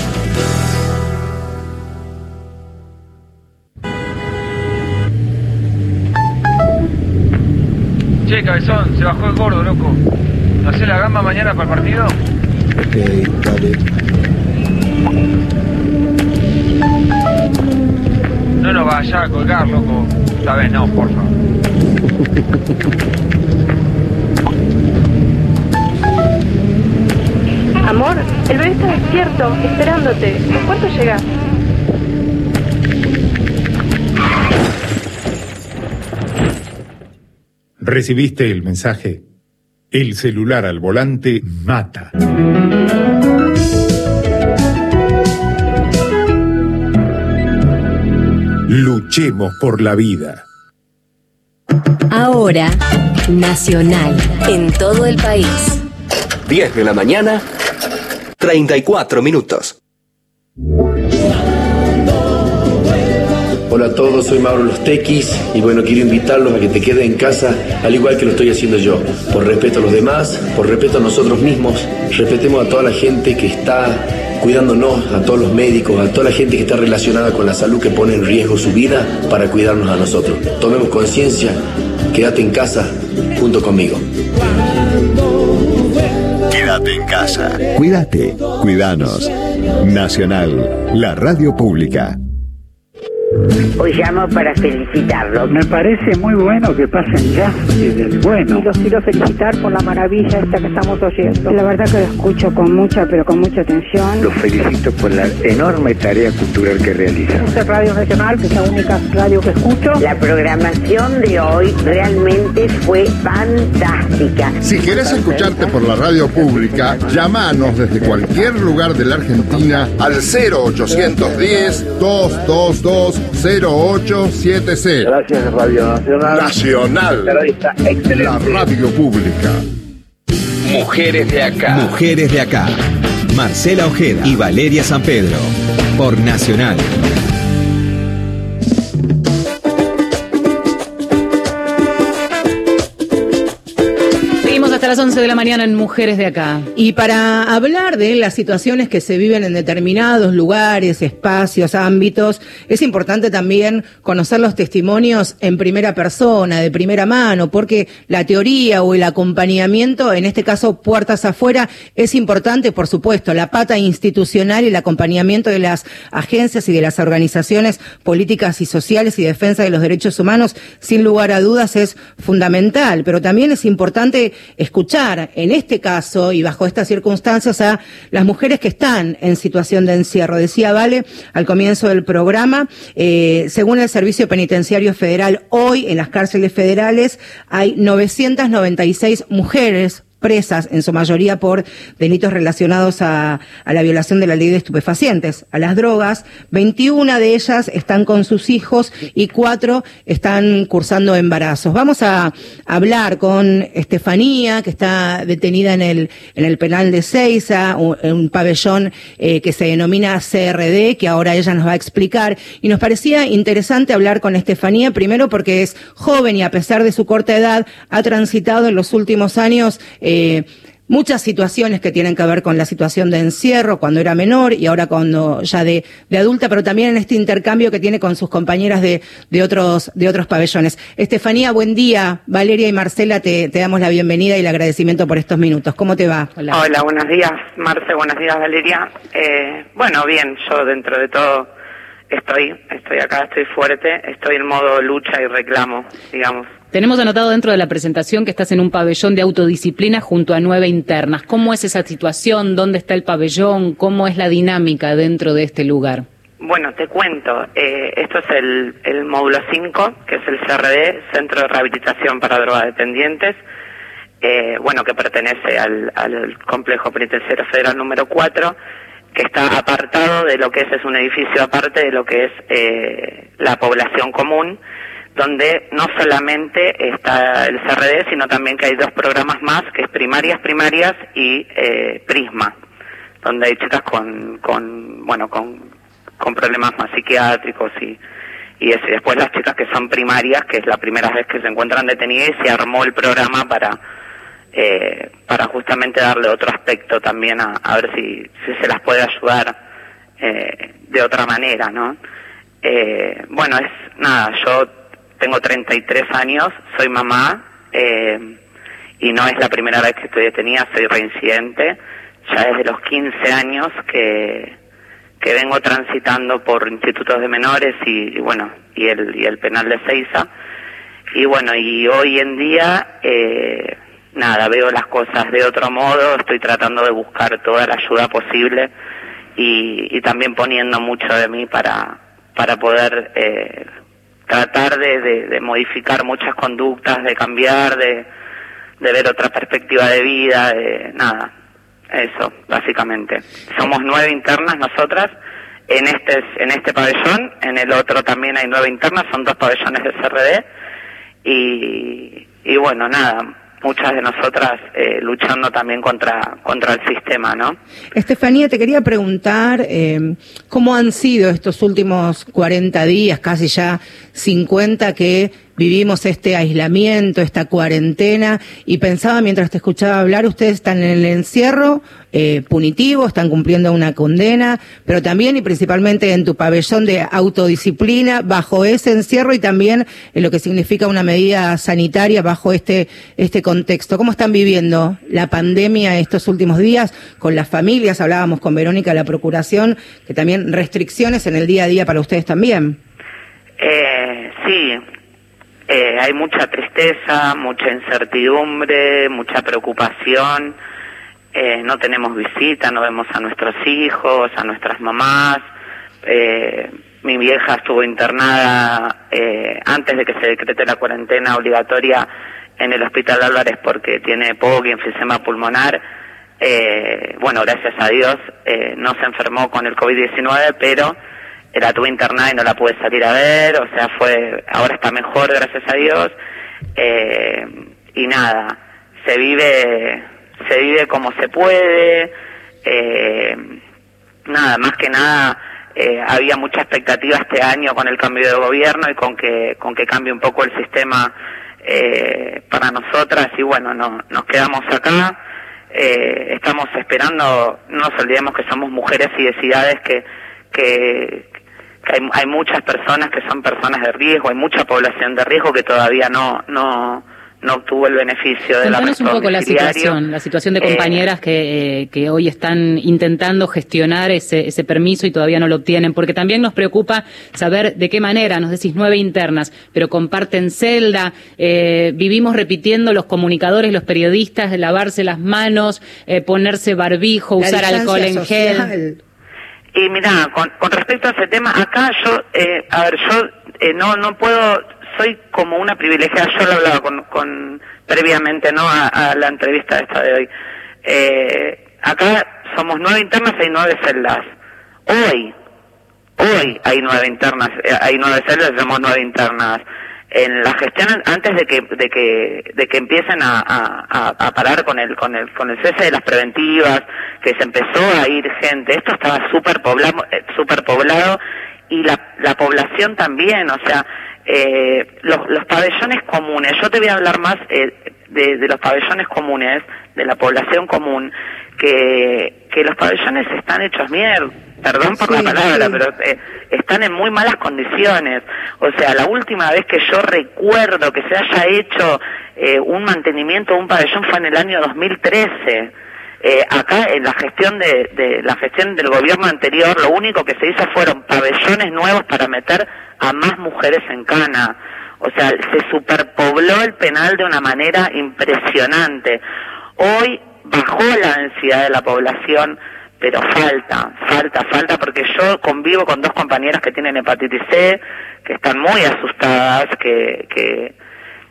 [SPEAKER 13] Che, cabezón, se bajó el gordo, loco. ¿No hace la gamba mañana para el partido?
[SPEAKER 10] Ok, dale.
[SPEAKER 13] No nos vaya a colgar, loco. Esta vez no, por favor.
[SPEAKER 14] Amor, el bebé está despierto, esperándote. ¿Cuánto llegas?
[SPEAKER 15] ¿Recibiste el mensaje? El celular al volante mata. Luchemos por la vida.
[SPEAKER 16] Ahora, Nacional, en todo el país.
[SPEAKER 5] 10 de la mañana, 34 minutos.
[SPEAKER 17] Hola a todos, soy Mauro Los Tequis y bueno, quiero invitarlos a que te queden en casa al igual que lo estoy haciendo yo. Por respeto a los demás, por respeto a nosotros mismos, respetemos a toda la gente que está cuidándonos, a todos los médicos, a toda la gente que está relacionada con la salud que pone en riesgo su vida para cuidarnos a nosotros. Tomemos conciencia, quédate en casa junto conmigo.
[SPEAKER 5] Quédate en casa. Cuídate, cuidanos. Nacional, la radio pública.
[SPEAKER 18] Hoy llamo para felicitarlo.
[SPEAKER 19] Me parece muy bueno que pasen ya del bueno.
[SPEAKER 20] Y los quiero felicitar por la maravilla esta que estamos oyendo.
[SPEAKER 21] La verdad que lo escucho con mucha, pero con mucha atención.
[SPEAKER 22] Los felicito por la enorme tarea cultural que realizan.
[SPEAKER 20] Esta Radio Nacional, que es la única radio que escucho.
[SPEAKER 18] La programación de hoy realmente fue fantástica.
[SPEAKER 10] Si querés escucharte por la radio pública, llámanos desde cualquier lugar de la Argentina al 0810 222 0870.
[SPEAKER 23] Gracias, Radio Nacional.
[SPEAKER 10] Nacional. La radio pública.
[SPEAKER 5] Mujeres de acá. Mujeres de acá. Marcela Ojeda y Valeria San Pedro. Por Nacional.
[SPEAKER 2] Las 11 de la mañana en Mujeres de Acá.
[SPEAKER 1] Y para hablar de las situaciones que se viven en determinados lugares, espacios, ámbitos, es importante también conocer los testimonios en primera persona, de primera mano, porque la teoría o el acompañamiento, en este caso puertas afuera, es importante, por supuesto, la pata institucional y el acompañamiento de las agencias y de las organizaciones políticas y sociales y defensa de los derechos humanos, sin lugar a dudas, es fundamental, pero también es importante escuchar, en este caso y bajo estas circunstancias, a las mujeres que están en situación de encierro. Decía Vale al comienzo del programa, eh, según el Servicio Penitenciario Federal, hoy en las cárceles federales hay 996 mujeres presas, en su mayoría por delitos relacionados a, la violación de la ley de estupefacientes, a las drogas. 21 de ellas están con sus hijos y cuatro están cursando embarazos. Vamos a hablar con Estefanía, que está detenida en el, en el penal de Ceiza, un, un pabellón eh, que se denomina CRD, que ahora ella nos va a explicar. Y nos parecía interesante hablar con Estefanía, primero porque es joven y a pesar de su corta edad ha transitado en los últimos años eh, muchas situaciones que tienen que ver con la situación de encierro cuando era menor y ahora cuando ya de, de adulta, pero también en este intercambio que tiene con sus compañeras de, de otros, de otros pabellones. Estefanía, buen día. Valeria y Marcela, te, te damos la bienvenida y el agradecimiento por estos minutos. ¿Cómo te va?
[SPEAKER 24] Hola, buenos días, Marce, buenos días, Valeria. Eh, bueno, bien, yo dentro de todo estoy, estoy acá, estoy fuerte, estoy en modo lucha y reclamo, digamos.
[SPEAKER 2] Tenemos anotado dentro de la presentación que estás en un pabellón de autodisciplina junto a nueve internas. ¿Cómo es esa situación? ¿Dónde está el pabellón? ¿Cómo es la dinámica dentro de este lugar?
[SPEAKER 24] Bueno, te cuento. Eh, esto es el, módulo 5, que es el CRD, Centro de Rehabilitación para Drogadependientes. Eh, bueno, que pertenece al, al Complejo Penitenciario Federal número 4 que está apartado de lo que es, es un edificio aparte de lo que es eh, la población común, donde no solamente está el CRD, sino también que hay dos programas más, que es primarias, primarias y eh, Prisma, donde hay chicas con, con bueno, con, con problemas más psiquiátricos y, y eso. Y después las chicas que son primarias, que es la primera vez que se encuentran detenidas y se armó el programa para eh, para justamente darle otro aspecto también a, a ver si, si se las puede ayudar eh, de otra manera, ¿no? Eh, bueno, es nada, yo tengo 33 años, soy mamá eh, y no es la primera vez que estoy detenida, soy reincidente, ya desde los 15 años que, que vengo transitando por institutos de menores y, bueno, y el, y el penal de Seiza. Y bueno, y hoy en día, eh, nada, veo las cosas de otro modo, estoy tratando de buscar toda la ayuda posible y, y también poniendo mucho de mí para, para poder eh, tratar de, de, de, modificar muchas conductas, de cambiar, de, de ver otra perspectiva de vida, de nada, eso, básicamente. Somos nueve internas nosotras en este, en este pabellón, en el otro también hay nueve internas, son dos pabellones de CRD y, y bueno, nada, muchas de nosotras eh, luchando también contra, contra el sistema, ¿no?
[SPEAKER 1] Estefanía, te quería preguntar eh, cómo han sido estos últimos 40 días, casi ya 50, que vivimos este aislamiento, esta cuarentena, y pensaba mientras te escuchaba hablar, ustedes están en el encierro eh, punitivo, están cumpliendo una condena, pero también y principalmente en tu pabellón de autodisciplina bajo ese encierro y también en lo que significa una medida sanitaria bajo este, este contexto. ¿Cómo están viviendo la pandemia estos últimos días con las familias? Hablábamos con Verónica la Procuración, que también restricciones en el día a día para ustedes también.
[SPEAKER 24] Eh, sí, eh, hay mucha tristeza, mucha incertidumbre, mucha preocupación. Eh, no tenemos visita, no vemos a nuestros hijos, a nuestras mamás. Eh, mi vieja estuvo internada eh, antes de que se decrete la cuarentena obligatoria en el Hospital Álvarez porque tiene POC y enfisema pulmonar. Eh, bueno, gracias a Dios eh, no se enfermó con el COVID-19, pero la tuve internada y no la pude salir a ver, o sea, fue, ahora está mejor, gracias a Dios, eh, y nada, se vive, se vive como se puede, eh, nada, más que nada, eh, había mucha expectativa este año con el cambio de gobierno y con que, con que cambie un poco el sistema eh, para nosotras. Y bueno, no, nos quedamos acá, eh, estamos esperando, no nos olvidemos que somos mujeres y de ciudades que, que, que hay, hay muchas personas que son personas de riesgo, hay mucha población de riesgo que todavía no no no obtuvo el beneficio de
[SPEAKER 2] Contanos
[SPEAKER 24] la
[SPEAKER 2] un poco la situación, la situación de compañeras eh, que, eh, que hoy están intentando gestionar ese, ese permiso y todavía no lo obtienen, porque también nos preocupa saber de qué manera, nos decís nueve internas, pero comparten celda, eh, vivimos repitiendo los comunicadores, los periodistas, de lavarse las manos, eh, ponerse barbijo,
[SPEAKER 24] La
[SPEAKER 2] usar alcohol en
[SPEAKER 24] social.
[SPEAKER 2] gel.
[SPEAKER 24] Y mira, con, con respecto a ese tema, acá yo, eh, a ver, yo eh, no no puedo, soy como una privilegiada, yo lo hablaba con, con previamente, ¿no? A, la entrevista esta de hoy. Eh, acá somos nueve internas, hay nueve celdas. Hoy, hoy hay nueve internas, eh, hay nueve celdas, somos nueve internas. En la gestión antes de que de que de que empiecen a, a, a parar con el con el con el cese de las preventivas, que se empezó a ir gente, esto estaba súper poblado, super poblado y la, la población también, o sea, eh, los, los pabellones comunes. Yo te voy a hablar más eh, de, de los pabellones comunes, de la población común, que, que los pabellones están hechos mierda, perdón por la palabra, pero eh, están en muy malas condiciones. O sea, la última vez que yo recuerdo que se haya hecho eh, un mantenimiento de un pabellón fue en el año 2013. Eh, acá en la gestión de, de, la gestión del gobierno anterior lo único que se hizo fueron pabellones nuevos para meter a más mujeres en cana o sea se superpobló el penal de una manera impresionante hoy bajó la densidad de la población pero falta, falta, falta, porque yo convivo con dos compañeras que tienen hepatitis C, que están muy asustadas, que, que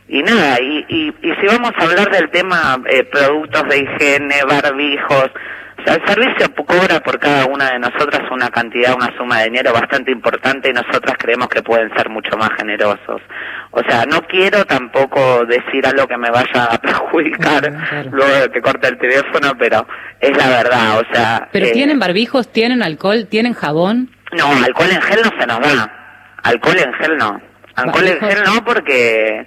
[SPEAKER 24] y nada, y, y, y si vamos a hablar del tema eh, productos de higiene, barbijos, el servicio cobra por cada una de nosotras una cantidad, una suma de dinero bastante importante y nosotras creemos que pueden ser mucho más generosos. O sea, no quiero tampoco decir algo que me vaya a perjudicar luego de que corte el teléfono, pero es la verdad, o sea...
[SPEAKER 2] ¿Pero
[SPEAKER 24] eh,
[SPEAKER 2] tienen barbijos, tienen alcohol, tienen jabón?
[SPEAKER 24] No, alcohol en gel no se nos da. Alcohol en gel no. Alcohol en gel no porque,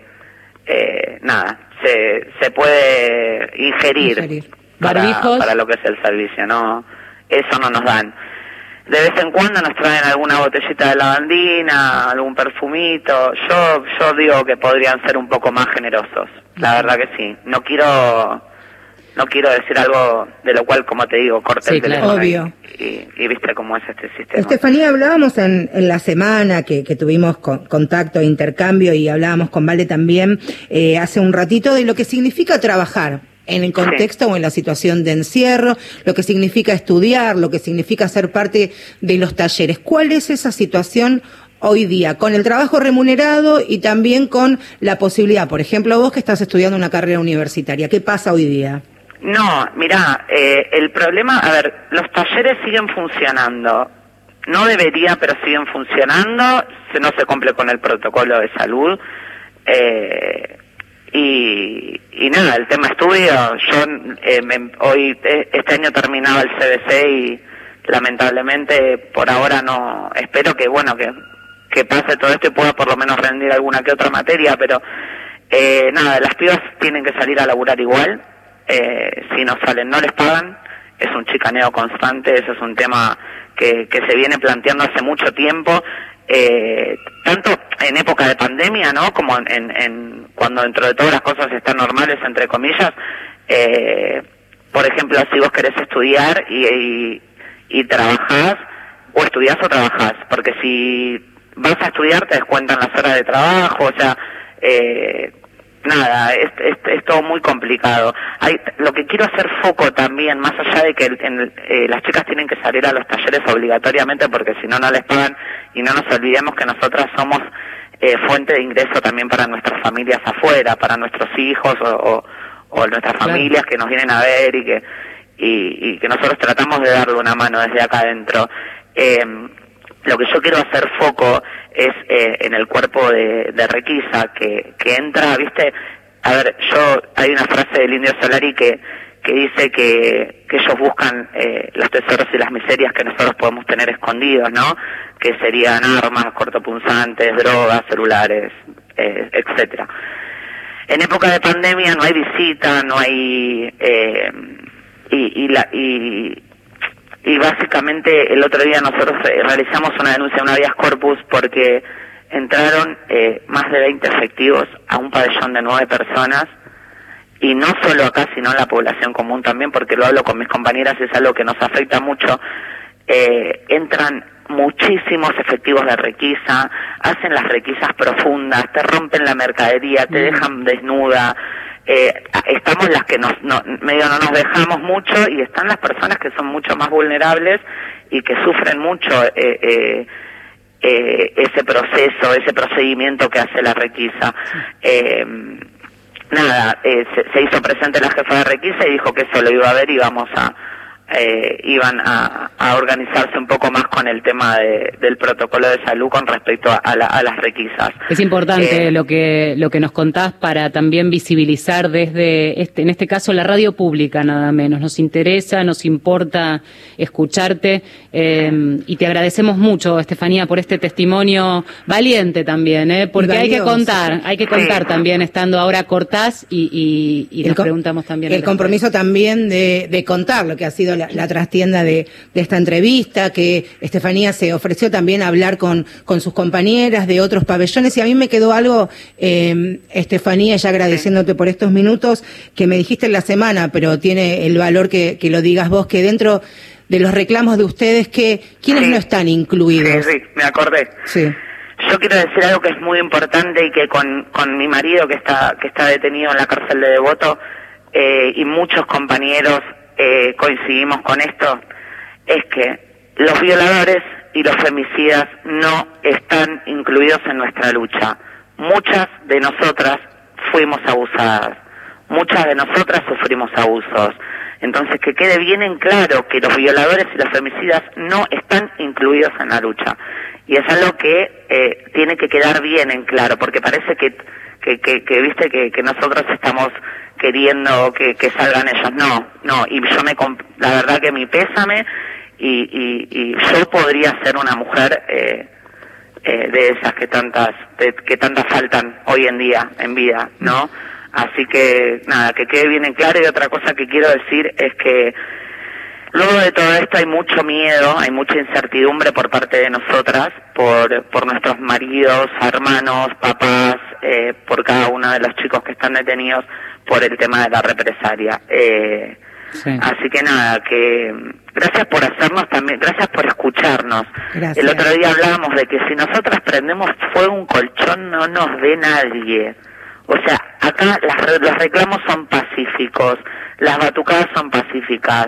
[SPEAKER 24] eh, nada, se, se puede ingerir,
[SPEAKER 2] Ingerir.
[SPEAKER 24] Para, para lo que es el servicio, no, eso no nos dan. De vez en cuando nos traen alguna botellita de lavandina, algún perfumito. Yo, yo digo que podrían ser un poco más generosos. La verdad que sí. No quiero, no quiero decir algo de lo cual, como te digo, corte
[SPEAKER 1] Sí,
[SPEAKER 24] el
[SPEAKER 1] claro.
[SPEAKER 24] teléfono y-
[SPEAKER 1] Obvio.
[SPEAKER 24] Y, y viste cómo es este sistema.
[SPEAKER 1] Estefanía, hablábamos en, en la semana que, que tuvimos con- contacto e intercambio y hablábamos con Valde también eh, hace un ratito de lo que significa trabajar en el contexto o en la situación de encierro, lo que significa estudiar, lo que significa ser parte de los talleres. ¿Cuál es esa situación hoy día con el trabajo remunerado y también con la posibilidad, por ejemplo, vos que estás estudiando una carrera universitaria, ¿qué pasa hoy día?
[SPEAKER 24] No, mira, eh, el problema, a ver, los talleres siguen funcionando. No debería, pero siguen funcionando. Se, no se cumple con el protocolo de salud. Eh, y, y nada, el tema estudio. Yo eh, hoy, eh, este año terminaba el CBC y lamentablemente por ahora no. Espero que, bueno, que, que pase todo esto y pueda por lo menos rendir alguna que otra materia, pero eh, nada, las pibas tienen que salir a laburar igual. Eh, si no salen, no les pagan. Es un chicaneo constante, eso es un tema que, que se viene planteando hace mucho tiempo. Eh, tanto en época de pandemia, ¿no? Como en, en- cuando dentro de todas las cosas están normales, entre comillas. Eh, por ejemplo, si vos querés estudiar y, y, y trabajás, o estudiás o trabajás, porque si vas a estudiar te descuentan las horas de trabajo, o sea, eh, nada, es, es, es todo muy complicado. Hay, lo que quiero hacer foco también, más allá de que en eh, las chicas tienen que salir a los talleres obligatoriamente porque si no, no les pagan y no nos olvidemos que nosotras somos eh, fuente de ingreso también para nuestras familias afuera, para nuestros hijos o, o, o nuestras
[SPEAKER 2] Claro.
[SPEAKER 24] familias que nos vienen a ver y que y, y que nosotros tratamos de darle una mano desde acá adentro. Eh, lo que yo quiero hacer foco es eh, en el cuerpo de, de Requisa, que, que entra, viste, a ver, yo, hay una frase del Indio Solari que, que dice que, que ellos buscan eh, los tesoros y las miserias que nosotros podemos tener escondidos, ¿no? Que serían armas, cortopunzantes, drogas, celulares, eh, etcétera. En época de pandemia no hay visita, no hay... eh, y, y, la, y, y básicamente el otro día nosotros eh, realizamos una denuncia, una habeas corpus, porque entraron eh, más de 20 efectivos a un pabellón de nueve personas y no solo acá, sino en la población común también, porque lo hablo con mis compañeras, es algo que nos afecta mucho. Eh, entran muchísimos efectivos de requisa, hacen las requisas profundas, te rompen la mercadería, te dejan desnuda. Eh, estamos las que nos, no, medio no nos dejamos mucho y están las personas que son mucho más vulnerables y que sufren mucho eh, eh, eh, ese proceso, ese procedimiento que hace la requisa. Eh, nada, eh, se, se hizo presente la jefa de requisa y dijo que eso lo iba a ver y vamos a, eh, iban a, a, organizarse un poco más con el tema de, del protocolo de salud con respecto a, la, a las requisas.
[SPEAKER 2] Es importante eh, lo que lo que nos contás para también visibilizar desde este en este caso la radio pública nada menos. Nos interesa, nos importa escucharte eh, y te agradecemos mucho, Estefanía, por este testimonio valiente también, ¿eh? porque hay que contar, hay que contar también estando ahora cortás y, y, y nos preguntamos también.
[SPEAKER 1] El compromiso también de, de contar lo que ha sido la, trastienda de, esta entrevista, que Estefanía se ofreció también a hablar con, con sus compañeras de otros pabellones y a mí me quedó algo, eh, Estefanía, ya agradeciéndote por estos minutos, que me dijiste en la semana, pero tiene el valor que, que lo digas vos, que dentro de los reclamos de ustedes, que ¿quiénes no están incluidos?
[SPEAKER 24] Sí, sí, me acordé.
[SPEAKER 1] Sí.
[SPEAKER 24] Yo quiero decir algo que es muy importante y que con, con mi marido que está, que está detenido en la cárcel de Devoto eh, y muchos compañeros eh, coincidimos con esto, es que los violadores y los femicidas no están incluidos en nuestra lucha. Muchas de nosotras fuimos abusadas, muchas de nosotras sufrimos abusos. Entonces, que quede bien en claro que los violadores y los femicidas no están incluidos en la lucha. Y es algo que eh, tiene que quedar bien en claro, porque parece que, que, que, viste, que, que nosotros estamos queriendo que, que salgan ellos. No, no, y yo me, la verdad que mi pésame y, y, y yo podría ser una mujer eh, eh, de esas que tantas, que tantas faltan hoy en día en vida, ¿no? Así que nada, que quede bien en claro y otra cosa que quiero decir es que luego de todo esto hay mucho miedo, hay mucha incertidumbre por parte de nosotras, por, por nuestros maridos, hermanos, papás, eh, por cada uno de los chicos que están detenidos por el tema de la represalia. Eh, Así que nada, que gracias por hacernos también, gracias por escucharnos. El otro día hablábamos de que si nosotras prendemos fuego un colchón no nos ve nadie. O sea, acá las, los reclamos son pacíficos, las batucadas son pacíficas.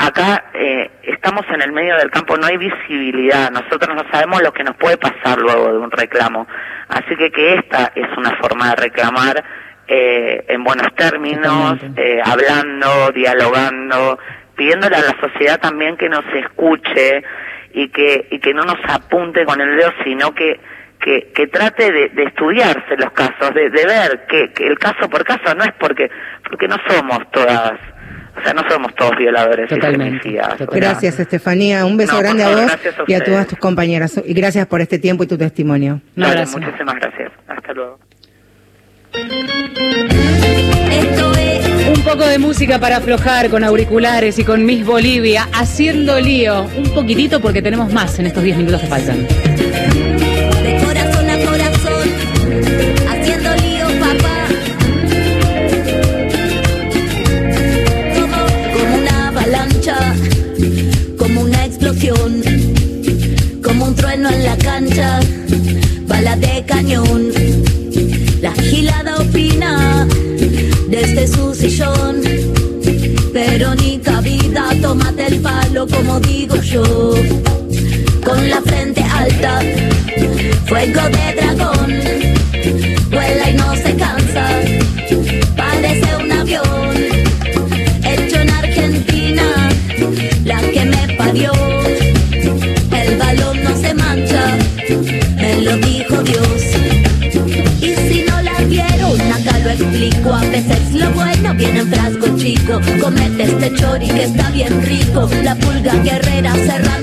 [SPEAKER 24] Acá eh, estamos en el medio del campo, no hay visibilidad, nosotros no sabemos lo que nos puede pasar luego de un reclamo. Así que que esta es una forma de reclamar eh, en buenos términos, eh, hablando, dialogando, pidiéndole a la sociedad también que nos escuche y que, y que no nos apunte con el dedo, sino que, que, que trate de, de, estudiarse los casos, de, de ver que, que, el caso por caso no es porque, porque no somos todas, o sea, no somos todos violadores
[SPEAKER 1] Totalmente. y Gracias, Estefanía. Un beso grande a vos y a todas tus compañeras. Y gracias por este tiempo y tu testimonio.
[SPEAKER 24] muchísimas gracias. Hasta luego.
[SPEAKER 2] Un poco de música para aflojar con auriculares y con Miss Bolivia, haciendo lío. Un poquitito porque tenemos más en estos 10 minutos que faltan.
[SPEAKER 25] Bala de cañón la gilada opina desde su sillón. Pero ni cabida, tómate el palo como digo yo. Con la frente alta, fuego de dragón. Vuela y no se cansa, A veces lo bueno viene en frasco chico. Comete este chori que está bien rico. La pulga guerrera cerrándole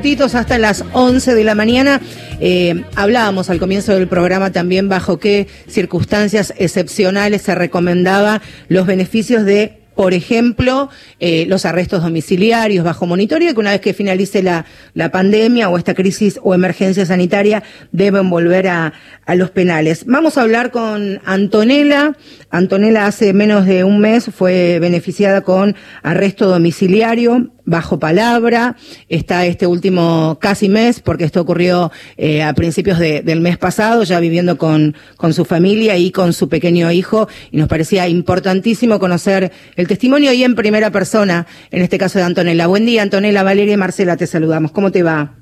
[SPEAKER 1] minutitos hasta las 11 de la mañana. Eh, hablábamos al comienzo del programa también bajo qué circunstancias excepcionales se recomendaba los beneficios de por ejemplo, eh, los arrestos domiciliarios bajo monitoreo, que una vez que finalice la, la pandemia o esta crisis o emergencia sanitaria, deben volver a, a los penales. Vamos a hablar con Antonella. Antonella hace menos de un mes fue beneficiada con arresto domiciliario bajo palabra. Está este último casi mes, porque esto ocurrió eh, a principios de, del mes pasado, ya viviendo con, con su familia y con su pequeño hijo, y nos parecía importantísimo conocer el testimonio y en primera persona, en este caso de Antonella. Buen día, Antonella, Valeria y Marcela, te saludamos. ¿Cómo te va?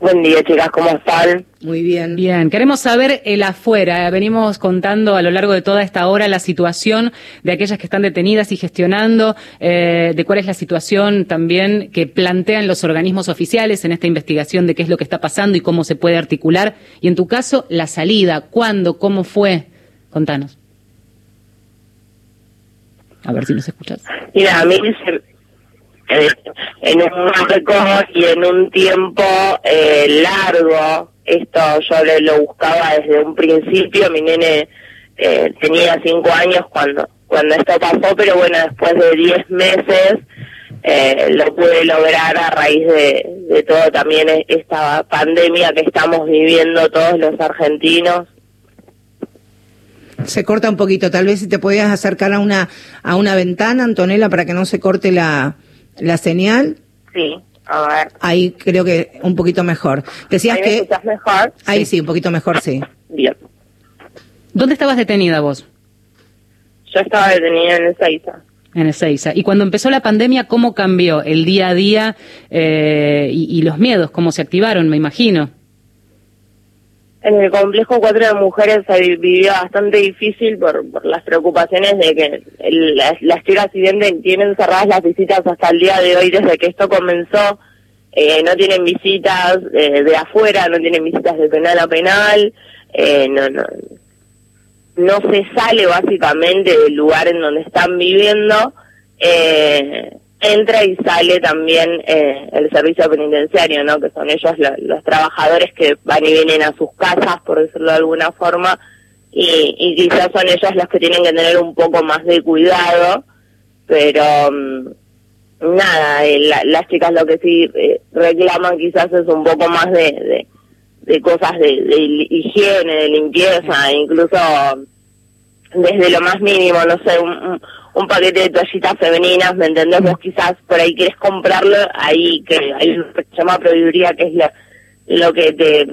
[SPEAKER 26] Buen día, chicas, ¿cómo están?
[SPEAKER 1] Muy bien.
[SPEAKER 2] Bien, queremos saber el afuera. Venimos contando a lo largo de toda esta hora la situación de aquellas que están detenidas y gestionando, eh, de cuál es la situación también que plantean los organismos oficiales en esta investigación de qué es lo que está pasando y cómo se puede articular. Y en tu caso, la salida, cuándo, cómo fue. Contanos. A ver si nos escuchas.
[SPEAKER 26] Mira, a mí en un marco y en un tiempo eh, largo. Esto yo le, lo buscaba desde un principio. Mi nene eh, tenía cinco años cuando cuando esto pasó, pero bueno, después de diez meses eh, lo pude lograr a raíz de, de todo también esta pandemia que estamos viviendo todos los argentinos.
[SPEAKER 1] Se corta un poquito, tal vez si te podías acercar a una a una ventana, Antonella, para que no se corte la, la señal.
[SPEAKER 26] Sí, a ver.
[SPEAKER 1] Ahí creo que un poquito mejor. Decías
[SPEAKER 26] ¿Ahí
[SPEAKER 1] que...
[SPEAKER 26] mejor?
[SPEAKER 1] Ahí sí. un poquito mejor, sí.
[SPEAKER 26] Bien.
[SPEAKER 2] ¿Dónde estabas detenida vos?
[SPEAKER 26] Yo estaba detenida en Ezeiza.
[SPEAKER 2] En Ezeiza. Y cuando empezó la pandemia, ¿cómo cambió el día a día eh, y, y los miedos? ¿Cómo se activaron, me imagino?
[SPEAKER 26] En el complejo cuatro de mujeres se vivió bastante difícil por, por las preocupaciones de que el, si bien de- tienen cerradas las visitas hasta el día de hoy, desde que esto comenzó, eh, no tienen visitas eh, de afuera, no tienen visitas de penal a penal, eh, no, no, no se sale básicamente del lugar en donde están viviendo, eh, entra y sale también eh, el servicio penitenciario, ¿no? Que son ellos lo- los trabajadores que van y vienen a sus casas, por decirlo de alguna forma, y, y quizás son ellos los que tienen que tener un poco más de cuidado, pero mm, nada, eh, la- las chicas lo que sí eh, reclaman quizás es un poco más de, de, cosas de, de higiene, de limpieza, incluso desde lo más mínimo, no sé, un- un paquete de toallitas femeninas, ¿me entendés? Vos quizás por ahí quieres comprarlo, ahí que hay lo que se llama proveeduría, que es la, lo que te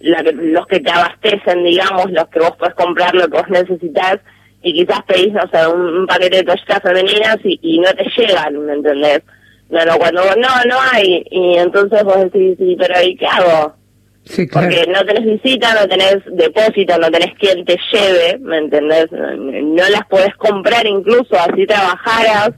[SPEAKER 26] la los que te abastecen, digamos, los que vos podés comprar lo que vos necesitas y quizás pedís, no sé, un, paquete de toallitas femeninas y, y no te llegan, ¿me entendés? No, no, cuando vos, no, no hay, y entonces vos decís, sí, pero ¿y qué hago?
[SPEAKER 1] Sí,
[SPEAKER 26] Porque no tenés visita, no tenés depósito, no tenés quien te lleve, ¿me entendés? No, no las podés comprar incluso, así trabajaras,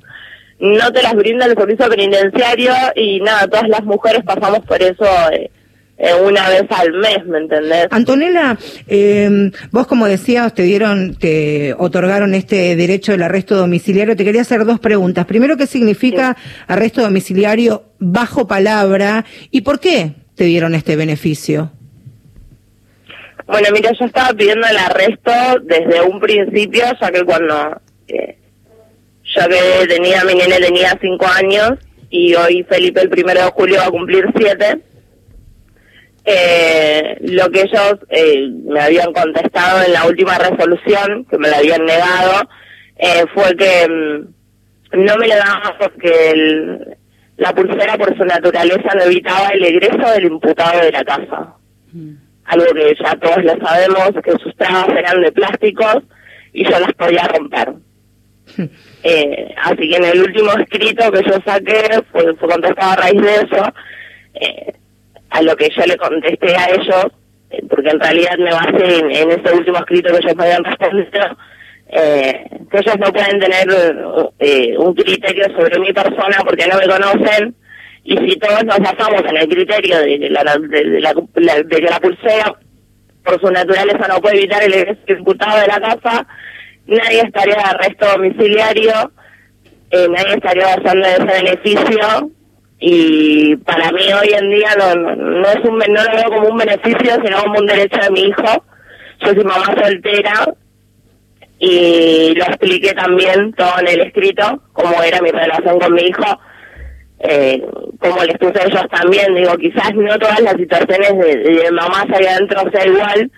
[SPEAKER 26] no te las brinda el servicio penitenciario y nada, todas las mujeres pasamos por eso eh, eh, una vez al mes, ¿me entendés?
[SPEAKER 1] Antonella, eh, vos como decías, te dieron, te otorgaron este derecho del arresto domiciliario. Te quería hacer dos preguntas. Primero, ¿qué significa arresto domiciliario bajo palabra y por qué te dieron este beneficio?
[SPEAKER 26] Bueno, mira, yo estaba pidiendo el arresto desde un principio, ya que cuando eh, yo que tenía, mi nene tenía cinco años y hoy Felipe el primero de julio va a cumplir siete. Eh, lo que ellos eh, me habían contestado en la última resolución, que me la habían negado, eh, fue que mm, no me lo daban porque el- la pulsera por su naturaleza no evitaba el egreso del imputado de la casa algo que ya todos lo sabemos, que sus trabas eran de plásticos y yo las podía romper. Eh, así que en el último escrito que yo saqué fue, fue contestado a raíz de eso, eh, a lo que yo le contesté a ellos, eh, porque en realidad me basé en, en ese último escrito que ellos me habían respondido, eh, que ellos no pueden tener eh, un criterio sobre mi persona porque no me conocen y si todos nos basamos en el criterio de, la, de, que la pulsera por su naturaleza no puede evitar el imputado de la casa, nadie estaría de arresto domiciliario, eh, nadie estaría gozando de ese beneficio y para mí hoy en día no, no es un, no lo veo como un beneficio, sino como un derecho de mi hijo. Yo soy mamá soltera y lo expliqué también todo en el escrito, cómo era mi relación con mi hijo, eh, como les puse ellos también, digo, quizás no todas las situaciones de, de mamás ahí adentro sea igual,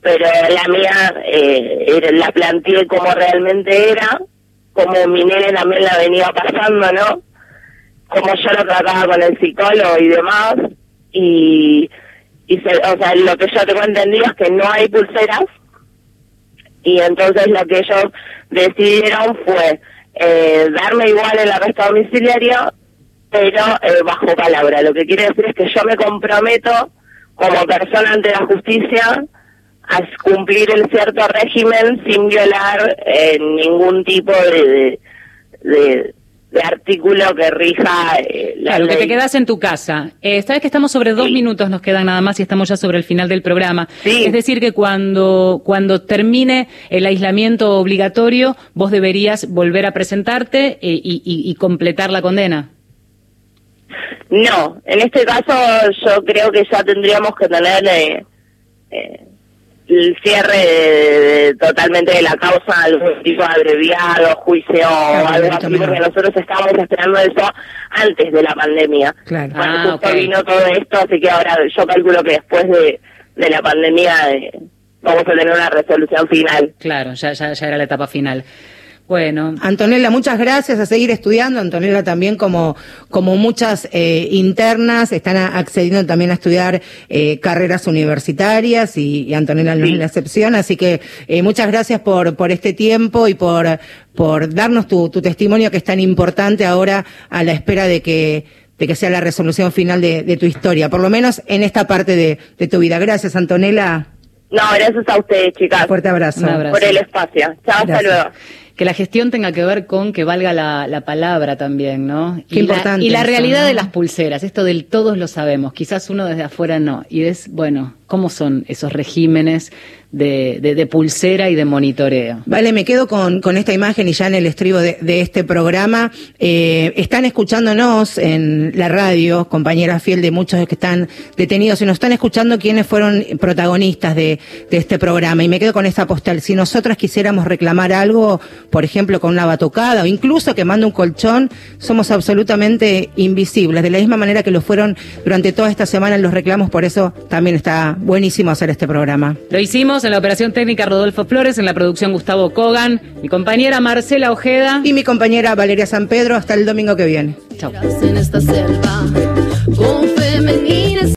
[SPEAKER 26] pero la mía eh, la planteé como realmente era, como mi nene también la venía pasando, ¿no? Como yo lo trataba con el psicólogo y demás, y, y se, o sea, lo que yo tengo entendido es que no hay pulseras, y entonces lo que ellos decidieron fue eh, darme igual el arresto domiciliario, pero eh, bajo palabra. Lo que quiere decir es que yo me comprometo como persona ante la justicia a cumplir el cierto régimen sin violar eh, ningún tipo de, de, de artículo que rija eh, la
[SPEAKER 2] Claro, que te quedas en tu casa. Eh, Sabes que estamos sobre dos minutos, nos quedan nada más y estamos ya sobre el final del programa. Es decir, que cuando, cuando termine el aislamiento obligatorio, vos deberías volver a presentarte eh, y, y- y completar la condena.
[SPEAKER 26] No, en este caso yo creo que ya tendríamos que tener eh, eh, el cierre de- de- totalmente de la causa, algún tipo de abreviado, juicio o algo así, porque nosotros estábamos esperando eso antes de la pandemia.
[SPEAKER 1] Claro.
[SPEAKER 26] Bueno,
[SPEAKER 2] Ah,
[SPEAKER 26] justo
[SPEAKER 2] ok.
[SPEAKER 26] vino todo esto, así que ahora yo calculo que después de, de la pandemia eh, vamos a tener una resolución final.
[SPEAKER 2] Claro, ya, ya, ya era la etapa final. Bueno.
[SPEAKER 1] Antonella, muchas gracias a seguir estudiando. Antonella también como, como muchas eh, internas están a- accediendo también a estudiar eh, carreras universitarias y, y Antonella no es la excepción. Así que eh, muchas gracias por, por este tiempo y por, por darnos tu, tu testimonio que es tan importante ahora a la espera de que, de que sea la resolución final de, de tu historia, por lo menos en esta parte de, de tu vida. Gracias, Antonella.
[SPEAKER 26] No, gracias a ustedes, chicas.
[SPEAKER 1] Fuerte abrazo.
[SPEAKER 2] Un abrazo.
[SPEAKER 26] Por el espacio. Chao, hasta luego.
[SPEAKER 2] Que la gestión tenga que ver con que valga la, la palabra también, ¿no?
[SPEAKER 1] Qué
[SPEAKER 2] y la,
[SPEAKER 1] importante
[SPEAKER 2] y la
[SPEAKER 1] eso,
[SPEAKER 2] realidad
[SPEAKER 1] ¿no?
[SPEAKER 2] de las pulseras, esto del todos lo sabemos, quizás uno desde afuera no. Y es, bueno, ¿cómo son esos regímenes de, pulsera y de monitoreo?
[SPEAKER 1] Vale, me quedo con, esta imagen y ya en el estribo de, de este programa. Eh, están escuchándonos en la radio, compañera fiel de muchos que están detenidos, y nos están escuchando quienes fueron protagonistas de, este programa. Y me quedo con esta postal. Si nosotras quisiéramos reclamar algo, por ejemplo, con una batucada o incluso quemando un colchón, somos absolutamente invisibles. De la misma manera que lo fueron durante toda esta semana los reclamos, por eso también está buenísimo hacer este programa.
[SPEAKER 2] Lo hicimos en la operación técnica Rodolfo Flores, en la producción Gustavo Kogan, mi compañera Marcela Ojeda.
[SPEAKER 1] Y mi compañera Valeria San Pedro, hasta el domingo que viene.
[SPEAKER 2] Chao.